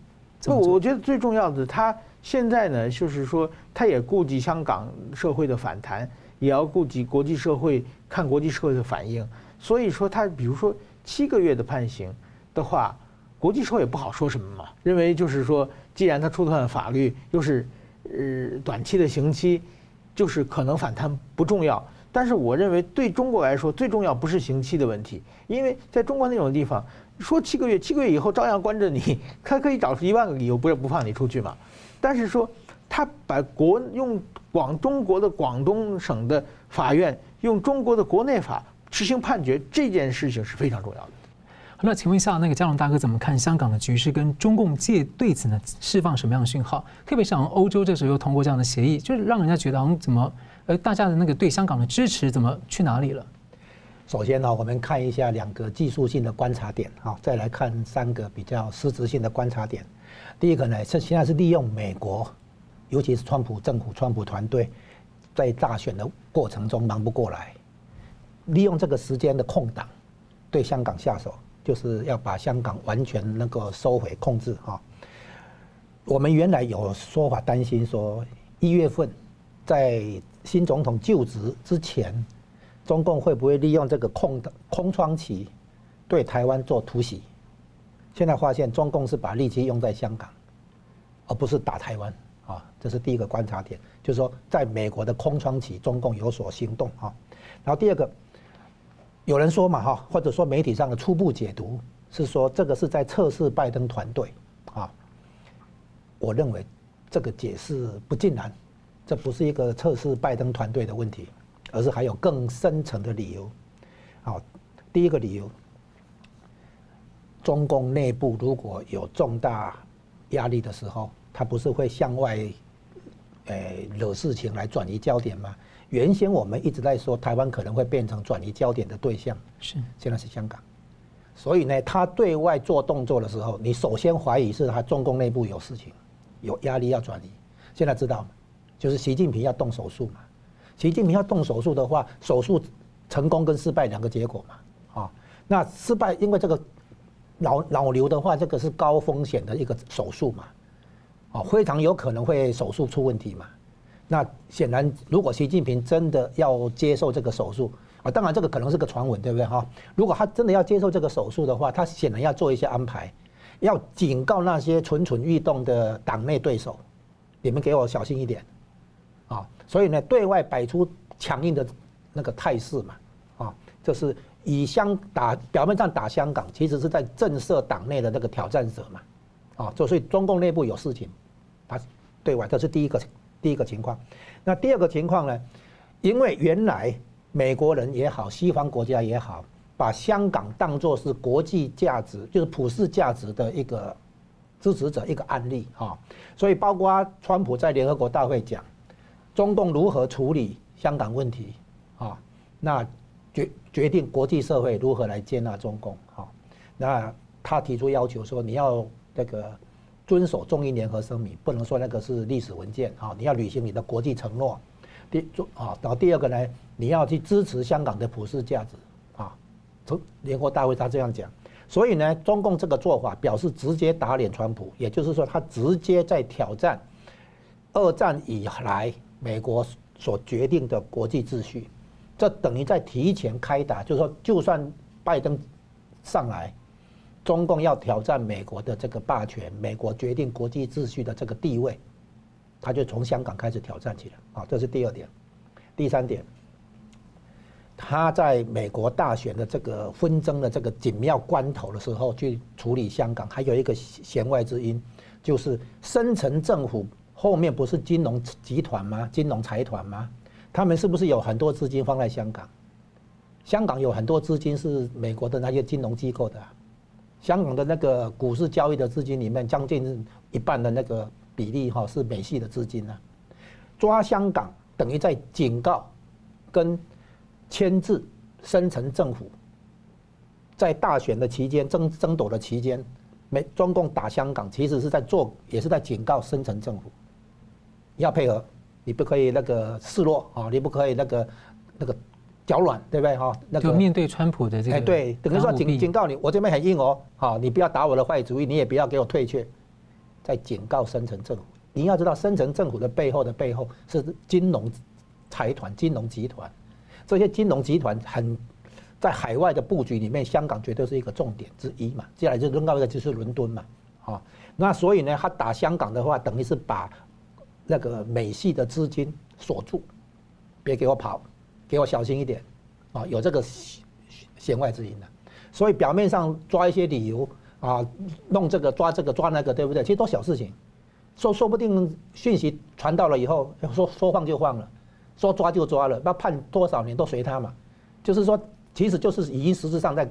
不，我觉得最重要的，他现在呢，就是说他也顾及香港社会的反弹，也要顾及国际社会看国际社会的反应。所以说他比如说七个月的判刑的话。国际社会也不好说什么嘛，认为就是说，既然他触犯法律，又是呃短期的刑期，就是可能反弹不重要。但是我认为对中国来说，最重要不是刑期的问题，因为在中国那种地方，说七个月，七个月以后照样关着你，他 可以找出一万个理由不不放你出去嘛。但是说他把国用广中国的广东省的法院用中国的国内法执行判决，这件事情是非常重要的。那请问一下，那个嘉龙大哥怎么看香港的局势跟中共借对此呢释放什么样的讯号？特别像欧洲这时候又通过这样的协议，就是让人家觉得好像怎么呃大家的那个对香港的支持怎么去哪里了？首先呢，我们看一下两个技术性的观察点啊，再来看三个比较实质性的观察点。第一个呢，是现在是利用美国，尤其是川普政府、川普团队在大选的过程中忙不过来，利用这个时间的空档对香港下手。就是要把香港完全那个收回控制哈。我们原来有说法担心说，一月份在新总统就职之前，中共会不会利用这个空的空窗期对台湾做突袭？现在发现中共是把力气用在香港，而不是打台湾啊。这是第一个观察点，就是说在美国的空窗期，中共有所行动啊。然后第二个。有人说嘛哈，或者说媒体上的初步解读是说这个是在测试拜登团队啊。我认为这个解释不尽然，这不是一个测试拜登团队的问题，而是还有更深层的理由。好，第一个理由，中共内部如果有重大压力的时候，他不是会向外，诶惹事情来转移焦点吗？原先我们一直在说台湾可能会变成转移焦点的对象，是现在是香港，所以呢，他对外做动作的时候，你首先怀疑是他中共内部有事情，有压力要转移。现在知道，就是习近平要动手术嘛。习近平要动手术的话，手术成功跟失败两个结果嘛。啊，那失败因为这个脑脑瘤的话，这个是高风险的一个手术嘛，啊，非常有可能会手术出问题嘛。那显然，如果习近平真的要接受这个手术啊，当然这个可能是个传闻，对不对哈？如果他真的要接受这个手术的话，他显然要做一些安排，要警告那些蠢蠢欲动的党内对手，你们给我小心一点啊！所以呢，对外摆出强硬的那个态势嘛，啊，就是以香打表面上打香港，其实是在震慑党内的那个挑战者嘛，啊，就所以中共内部有事情，他对外这是第一个。第一个情况，那第二个情况呢？因为原来美国人也好，西方国家也好，把香港当作是国际价值，就是普世价值的一个支持者，一个案例啊。所以包括川普在联合国大会讲，中共如何处理香港问题啊？那决决定国际社会如何来接纳中共啊？那他提出要求说，你要这个。遵守中英联合声明，不能说那个是历史文件啊！你要履行你的国际承诺。第啊，然后第二个呢，你要去支持香港的普世价值啊。从联合大会他这样讲，所以呢，中共这个做法表示直接打脸川普，也就是说，他直接在挑战二战以来美国所决定的国际秩序。这等于在提前开打，就是说，就算拜登上来。中共要挑战美国的这个霸权，美国决定国际秩序的这个地位，他就从香港开始挑战起来啊，这是第二点。第三点，他在美国大选的这个纷争的这个紧要关头的时候去处理香港，还有一个弦外之音，就是深层政府后面不是金融集团吗？金融财团吗？他们是不是有很多资金放在香港？香港有很多资金是美国的那些金融机构的。香港的那个股市交易的资金里面，将近一半的那个比例哈是美系的资金呢。抓香港等于在警告跟牵制深层政府，在大选的期间争争夺的期间，美中共打香港，其实是在做，也是在警告深层政府，要配合，你不可以那个示弱啊，你不可以那个那个脚软，对不对哈？那个就面对川普的这个，哎，对，等于说警警告你，我这边很硬哦，好，你不要打我的坏主意，你也不要给我退却，在警告深层政府。你要知道，深层政府的背后的背后是金融财团、金融集团，这些金融集团很在海外的布局里面，香港绝对是一个重点之一嘛。接下来就另外一个就是伦敦嘛，啊，那所以呢，他打香港的话，等于是把那个美系的资金锁住，别给我跑，给我小心一点，啊，有这个弦外之音的。所以表面上抓一些理由啊，弄这个抓这个抓那个，对不对？其实都小事情。说说不定讯息传到了以后，说说放就放了，说抓就抓了，那判多少年都随他嘛。就是说，其实就是已经实质上在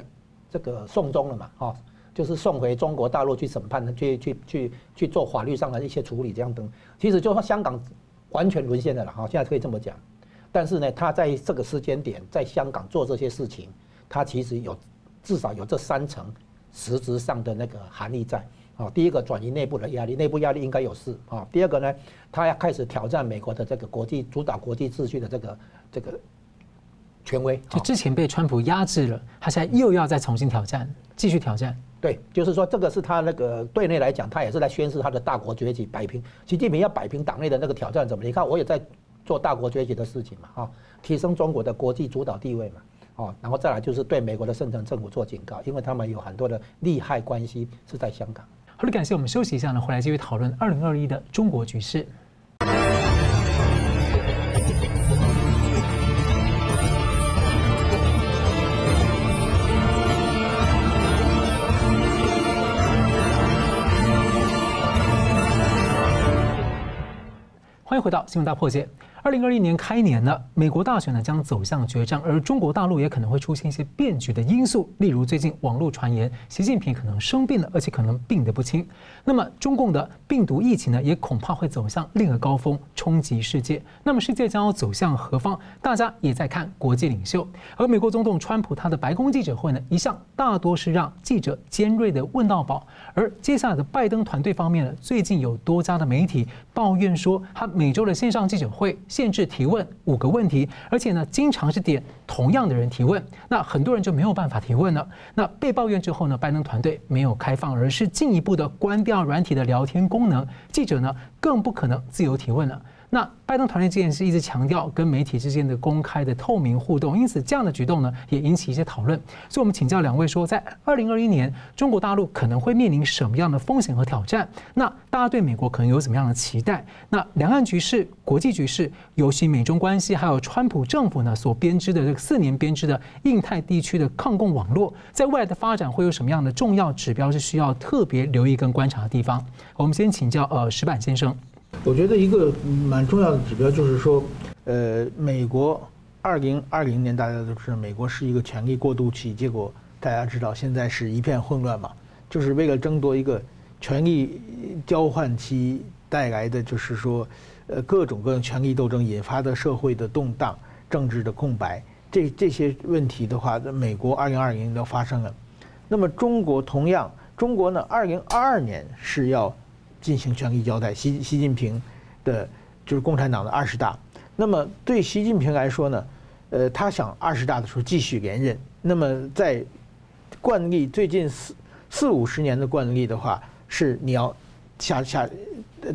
这个送终了嘛，哈，就是送回中国大陆去审判，去去去去做法律上的一些处理，这样等。其实就说香港完全沦陷的了，哈，现在可以这么讲。但是呢，他在这个时间点在香港做这些事情，他其实有至少有这三层实质上的那个含义在。啊，第一个转移内部的压力，内部压力应该有事啊。第二个呢，他要开始挑战美国的这个国际主导国际秩序的这个这个权威。就之前被川普压制了，他现在又要再重新挑战，继续挑战。对，就是说这个是他那个对内来讲，他也是来宣示他的大国崛起，摆平习近平要摆平党内的那个挑战。怎么？你看我也在做大国崛起的事情嘛，啊，提升中国的国际主导地位嘛，哦，然后再来就是对美国的深层政府做警告，因为他们有很多的利害关系是在香港。好的，感谢我们休息一下呢，回来继续讨论二零二一的中国局势。欢迎回到新闻大破解。二零二一年开年了，美国大选呢将走向决战，而中国大陆也可能会出现一些变局的因素，例如最近网络传言习近平可能生病了，而且可能病得不轻。那么中共的病毒疫情呢，也恐怕会走向另一个高峰，冲击世界。那么世界将要走向何方？大家也在看国际领袖。而美国总统川普他的白宫记者会呢，一向大多是让记者尖锐的问到饱。而接下来的拜登团队方面呢，最近有多家的媒体抱怨说，他每周的线上记者会。限制提问五个问题，而且呢，经常是点同样的人提问，那很多人就没有办法提问了。那被抱怨之后呢，拜登团队没有开放，而是进一步的关掉软体的聊天功能，记者呢更不可能自由提问了。那拜登团队之前是一直强调跟媒体之间的公开的透明互动，因此这样的举动呢也引起一些讨论。所以我们请教两位说，在二零二一年，中国大陆可能会面临什么样的风险和挑战？那大家对美国可能有什么样的期待？那两岸局势、国际局势，尤其美中关系，还有川普政府呢所编织的这个四年编织的印太地区的抗共网络，在未来的发展会有什么样的重要指标是需要特别留意跟观察的地方？我们先请教呃石板先生。我觉得一个蛮重要的指标就是说，呃，美国二零二零年大家都知道，美国是一个权力过渡期，结果大家知道现在是一片混乱嘛，就是为了争夺一个权力交换期带来的，就是说，呃，各种各样权力斗争引发的社会的动荡、政治的空白，这这些问题的话，在美国二零二零年都发生了。那么中国同样，中国呢，二零二二年是要。进行权力交代，习习近平的，就是共产党的二十大。那么对习近平来说呢，呃，他想二十大的时候继续连任。那么在惯例最近四四五十年的惯例的话，是你要下下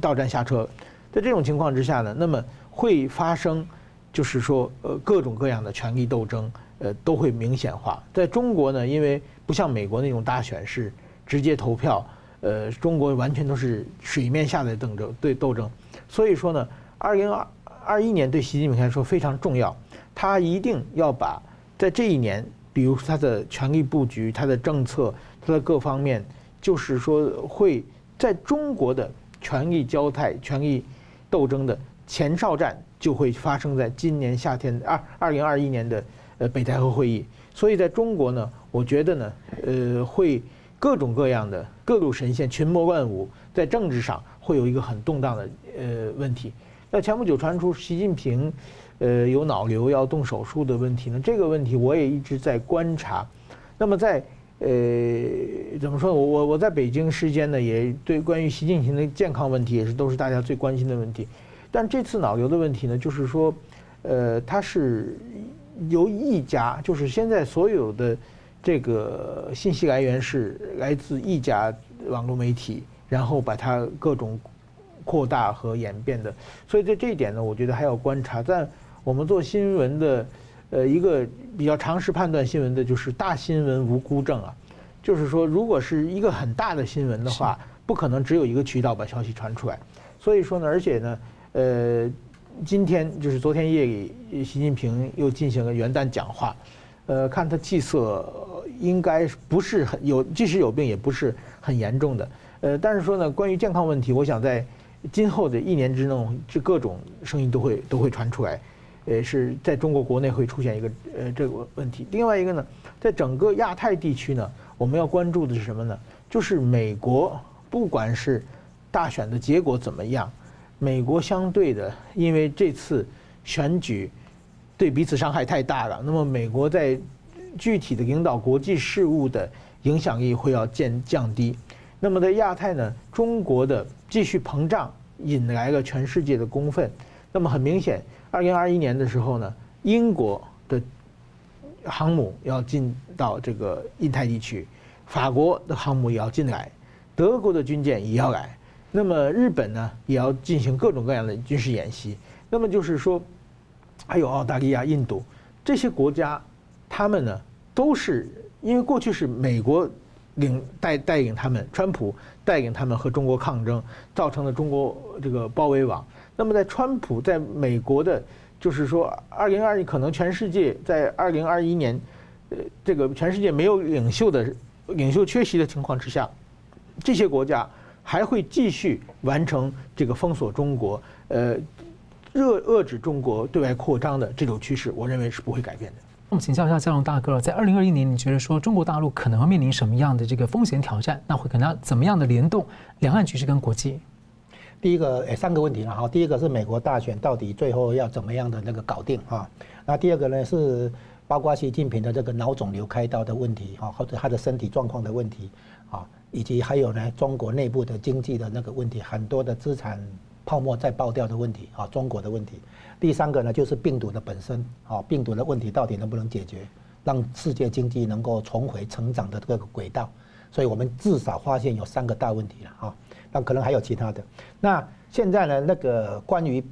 到站下车。在这种情况之下呢，那么会发生，就是说呃各种各样的权力斗争，呃都会明显化。在中国呢，因为不像美国那种大选是直接投票。呃，中国完全都是水面下的斗争，对斗争，所以说呢，二零二二一年对习近平来说非常重要，他一定要把在这一年，比如他的权力布局、他的政策、他的各方面，就是说会在中国的权力交替、权力斗争的前哨战就会发生在今年夏天二二零二一年的呃北戴河会议，所以在中国呢，我觉得呢，呃会。各种各样的各路神仙群魔乱舞，在政治上会有一个很动荡的呃问题。那前不久传出习近平，呃有脑瘤要动手术的问题呢，这个问题我也一直在观察。那么在呃，怎么说？我我我在北京时间呢，也对关于习近平的健康问题也是都是大家最关心的问题。但这次脑瘤的问题呢，就是说，呃，它是由一家，就是现在所有的这个信息来源是来自一家网络媒体，然后把它各种扩大和演变的。所以在这一点呢，我觉得还要观察。但我们做新闻的。呃，一个比较常识判断新闻的就是大新闻无孤证啊，就是说，如果是一个很大的新闻的话，不可能只有一个渠道把消息传出来。所以说呢，而且呢，呃，今天就是昨天夜里，习近平又进行了元旦讲话，呃，看他气色应该不是很有，即使有病也不是很严重的。呃，但是说呢，关于健康问题，我想在今后的一年之内，这各种声音都会都会传出来。呃，是在中国国内会出现一个呃这个问题。另外一个呢，在整个亚太地区呢，我们要关注的是什么呢？就是美国，不管是大选的结果怎么样，美国相对的，因为这次选举对彼此伤害太大了，那么美国在具体的领导国际事务的影响力会要渐降低。那么在亚太呢，中国的继续膨胀引来了全世界的公愤。那么很明显。二零二一年的时候呢，英国的航母要进到这个印太地区，法国的航母也要进来，德国的军舰也要来，那么日本呢也要进行各种各样的军事演习。那么就是说，还有澳大利亚、印度这些国家，他们呢都是因为过去是美国领带带领他们，川普带领他们和中国抗争，造成了中国这个包围网。那么，在川普在美国的，就是说，二零二一可能全世界在二零二一年，呃，这个全世界没有领袖的领袖缺席的情况之下，这些国家还会继续完成这个封锁中国，呃，遏遏制中国对外扩张的这种趋势，我认为是不会改变的。那么，请教一下佳龙大哥，在二零二一年，你觉得说中国大陆可能会面临什么样的这个风险挑战？那会可能怎么样的联动两岸局势跟国际？第一个，诶，三个问题了哈。第一个是美国大选到底最后要怎么样的那个搞定哈？那第二个呢是包括习近平的这个脑肿瘤开刀的问题哈，或者他的身体状况的问题啊，以及还有呢中国内部的经济的那个问题，很多的资产泡沫在爆掉的问题啊，中国的问题。第三个呢就是病毒的本身啊，病毒的问题到底能不能解决，让世界经济能够重回成长的这个轨道？所以我们至少发现有三个大问题了哈。那可能还有其他的。那现在呢？那个关于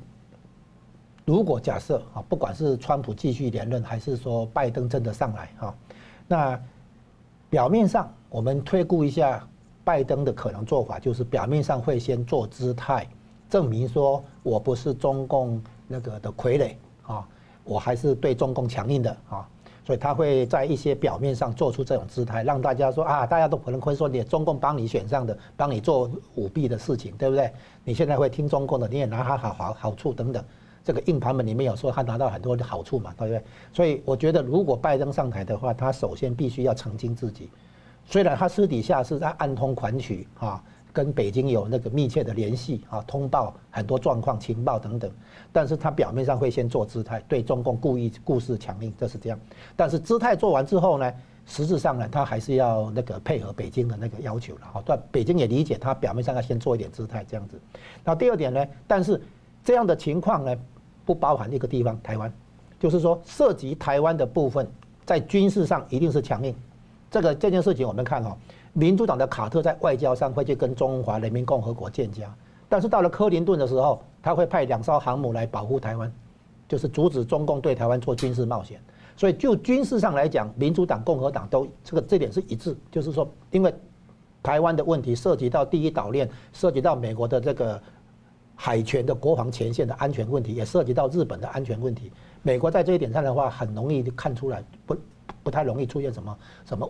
如果假设啊，不管是川普继续连任，还是说拜登真的上来哈，那表面上我们推估一下，拜登的可能做法就是表面上会先做姿态，证明说我不是中共那个的傀儡啊，我还是对中共强硬的啊。所以他会在一些表面上做出这种姿态，让大家说啊，大家都可能会说你中共帮你选上的，帮你做舞弊的事情，对不对？你现在会听中共的，你也拿他好好好处等等。这个硬盘们里面有说他拿到很多的好处嘛，对不对？所以我觉得如果拜登上台的话，他首先必须要澄清自己，虽然他私底下是在暗通款曲啊。跟北京有那个密切的联系啊，通报很多状况、情报等等，但是他表面上会先做姿态，对中共故意故事强硬，这是这样。但是姿态做完之后呢，实质上呢，他还是要那个配合北京的那个要求了啊。但北京也理解他表面上要先做一点姿态这样子。那第二点呢，但是这样的情况呢，不包含一个地方，台湾，就是说涉及台湾的部分，在军事上一定是强硬。这个这件事情我们看哈。民主党的卡特在外交上会去跟中华人民共和国建交，但是到了克林顿的时候，他会派两艘航母来保护台湾，就是阻止中共对台湾做军事冒险。所以就军事上来讲，民主党、共和党都这个这点是一致，就是说，因为台湾的问题涉及到第一岛链，涉及到美国的这个海权的国防前线的安全问题，也涉及到日本的安全问题。美国在这一点上的话，很容易看出来，不不太容易出现什么什么。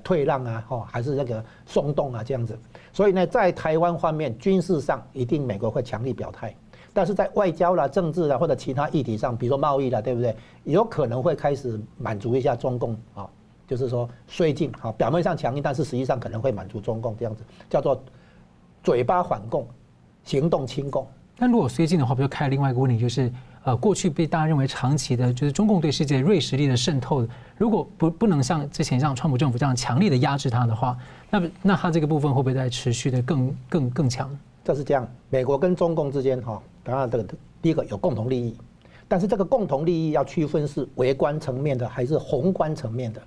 退让啊，哦，还是那个松动啊，这样子。所以呢，在台湾方面，军事上一定美国会强力表态，但是在外交啦、政治啦或者其他议题上，比如说贸易啦，对不对？有可能会开始满足一下中共啊，就是说绥靖啊，表面上强硬，但是实际上可能会满足中共这样子，叫做嘴巴反共，行动亲共。但如果绥靖的话，不就开另外一个问题，就是呃，过去被大家认为长期的，就是中共对世界锐实力的渗透，如果不不能像之前像川普政府这样强力的压制它的话，那那它这个部分会不会再持续的更更更强？这是这样，美国跟中共之间哈，当然这个第一个有共同利益，但是这个共同利益要区分是微观层面的还是宏观层面的。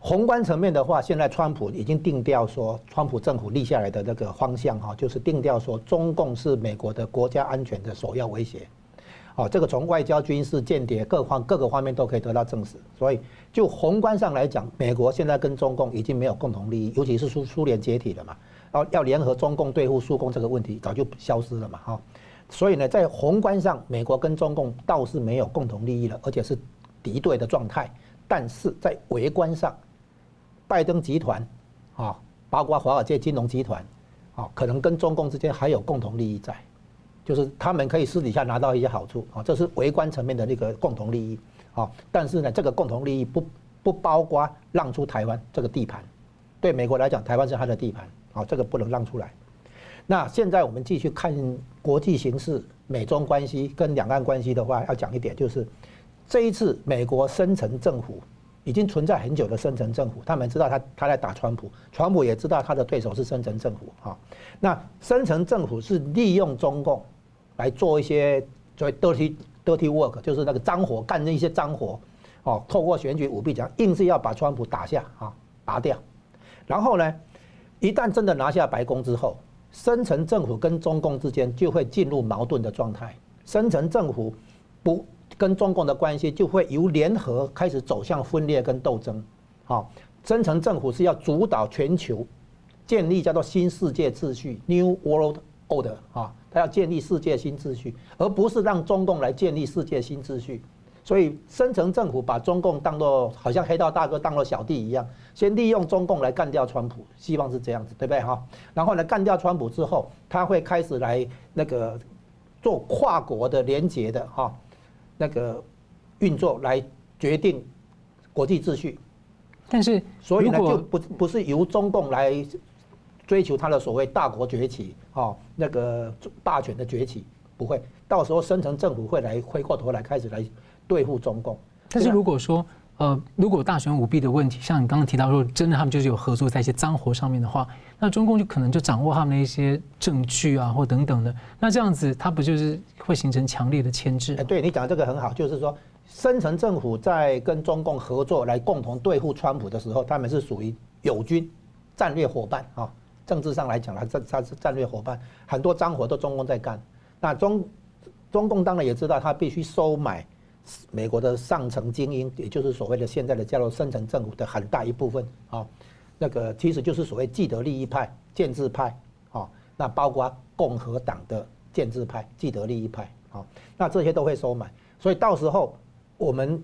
宏观层面的话，现在川普已经定调说，川普政府立下来的那个方向哈，就是定调说中共是美国的国家安全的首要威胁。哦，这个从外交、军事、间谍各方各个方面都可以得到证实。所以就宏观上来讲，美国现在跟中共已经没有共同利益，尤其是苏苏联解体了嘛。要要联合中共对付苏共这个问题早就消失了嘛哈，所以呢，在宏观上，美国跟中共倒是没有共同利益了，而且是敌对的状态。但是在微观上，拜登集团啊，包括华尔街金融集团啊，可能跟中共之间还有共同利益在，就是他们可以私底下拿到一些好处啊，这是微观层面的那个共同利益啊。但是呢，这个共同利益不不包括让出台湾这个地盘，对美国来讲，台湾是他的地盘。好，这个不能让出来。那现在我们继续看国际形势、美中关系跟两岸关系的话，要讲一点，就是这一次美国深层政府已经存在很久的深层政府，他们知道他他在打川普，川普也知道他的对手是深层政府。啊，那深层政府是利用中共来做一些所谓 dirty dirty work，就是那个脏活，干那些脏活。哦，透过选举舞弊，讲硬是要把川普打下啊，拔掉。然后呢，一旦真的拿下白宫之后，深层政府跟中共之间就会进入矛盾的状态。深层政府不跟中共的关系就会由联合开始走向分裂跟斗争。好，深层政府是要主导全球，建立叫做新世界秩序 （New World Order） 啊，他要建立世界新秩序，而不是让中共来建立世界新秩序。所以深层政府把中共当做好像黑道大哥当做小弟一样，先利用中共来干掉川普，希望是这样子，对不对哈？然后呢，干掉川普之后，他会开始来那个做跨国的连结的哈，那个运作来决定国际秩序。但是，所以呢，就不不是由中共来追求他的所谓大国崛起啊，那个霸权的崛起，不会，到时候深层政府会来回过头来开始来。对付中共，但是如果说，呃，如果大选舞弊的问题，像你刚刚提到说，真的他们就是有合作在一些脏活上面的话，那中共就可能就掌握他们的一些证据啊，或等等的，那这样子，他不就是会形成强烈的牵制？哎，对你讲的这个很好，就是说，深层政府在跟中共合作来共同对付川普的时候，他们是属于友军、战略伙伴啊。政治上来讲，他他是战略伙伴，很多脏活都中共在干。那中中共当然也知道，他必须收买。美国的上层精英，也就是所谓的现在的叫做深层政府的很大一部分啊，那个其实就是所谓既得利益派、建制派啊，那包括共和党的建制派、既得利益派啊，那这些都会收买，所以到时候我们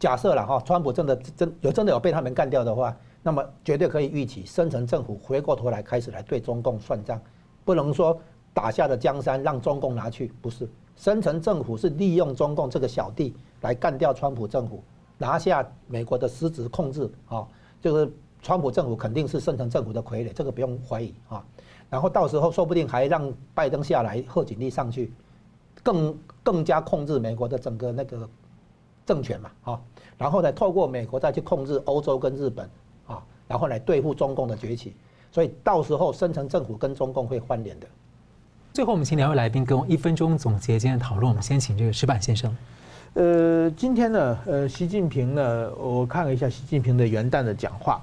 假设了哈，川普真的真有真的有被他们干掉的话，那么绝对可以预期深层政府回过头来开始来对中共算账，不能说打下的江山让中共拿去，不是。深层政府是利用中共这个小弟来干掉川普政府，拿下美国的实质控制啊，就是川普政府肯定是深层政府的傀儡，这个不用怀疑啊。然后到时候说不定还让拜登下来，贺锦丽上去，更更加控制美国的整个那个政权嘛啊。然后呢，透过美国再去控制欧洲跟日本，然后来对付中共的崛起。所以到时候深层政府跟中共会翻脸的。最后，我们请两位来宾跟我一分钟总结今天的讨论。我们先请这个石板先生。呃，今天呢，呃，习近平呢，我看了一下习近平的元旦的讲话。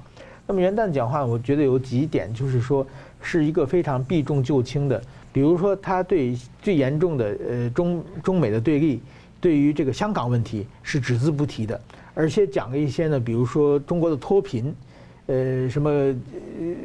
那么元旦讲话，我觉得有几点，就是说是一个非常避重就轻的。比如说，他对最严重的呃中中美的对立，对于这个香港问题是只字不提的，而且讲了一些呢，比如说中国的脱贫，呃，什么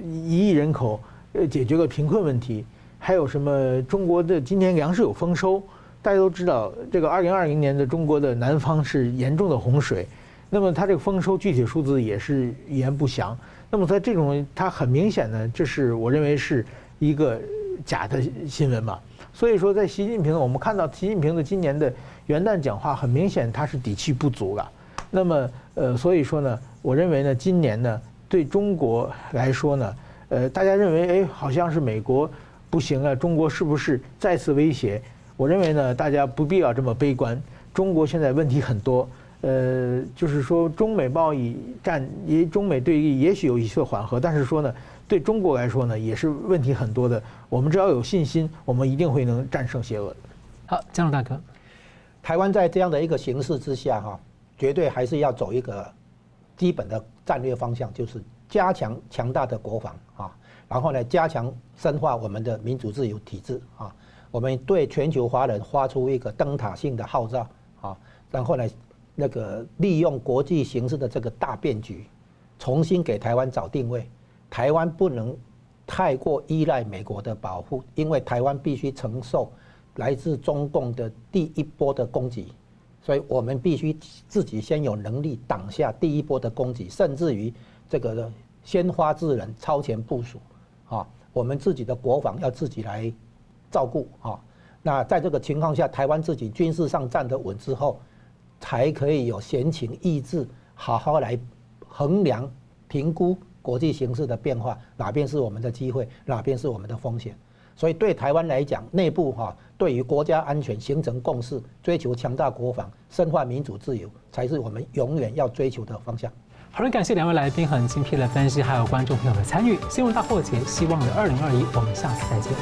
一亿人口呃解决个贫困问题。还有什么？中国的今年粮食有丰收，大家都知道，这个二零二零年的中国的南方是严重的洪水，那么它这个丰收具体数字也是一言不详。那么在这种，它很明显呢，这是我认为是一个假的新闻嘛。所以说，在习近平，我们看到习近平的今年的元旦讲话，很明显他是底气不足了。那么，呃，所以说呢，我认为呢，今年呢，对中国来说呢，呃，大家认为，哎，好像是美国。不行啊！中国是不是再次威胁？我认为呢，大家不必要这么悲观。中国现在问题很多，呃，就是说中美贸易战，也中美对立也许有一些缓和，但是说呢，对中国来说呢，也是问题很多的。我们只要有信心，我们一定会能战胜邪恶。好，江龙大哥，台湾在这样的一个形势之下，哈，绝对还是要走一个基本的战略方向，就是加强强大的国防啊，然后呢，加强深化我们的民主自由体制啊。我们对全球华人发出一个灯塔性的号召啊，然后呢，那个利用国际形势的这个大变局，重新给台湾找定位。台湾不能太过依赖美国的保护，因为台湾必须承受来自中共的第一波的攻击，所以我们必须自己先有能力挡下第一波的攻击，甚至于这个先发制人、超前部署啊，我们自己的国防要自己来。照顾啊，那在这个情况下，台湾自己军事上站得稳之后，才可以有闲情逸致，好好来衡量、评估国际形势的变化，哪边是我们的机会，哪边是我们的风险。所以对台湾来讲，内部哈，对于国家安全形成共识，追求强大国防、深化民主自由，才是我们永远要追求的方向。好的，感谢两位来宾很精辟的分析，还有观众朋友的参与。新闻大破解，希望的二零二一，我们下次再见。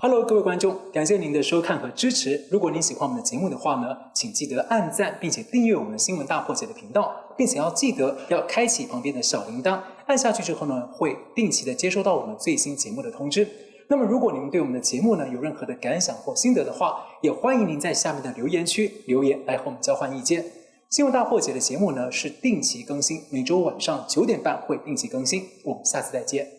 Hello，各位观众，感谢您的收看和支持。如果您喜欢我们的节目的话呢，请记得按赞，并且订阅我们新闻大破解的频道，并且要记得要开启旁边的小铃铛，按下去之后呢，会定期的接收到我们最新节目的通知。那么，如果您对我们的节目呢有任何的感想或心得的话，也欢迎您在下面的留言区留言来和我们交换意见。新闻大破解的节目呢是定期更新，每周晚上九点半会定期更新。我们下次再见。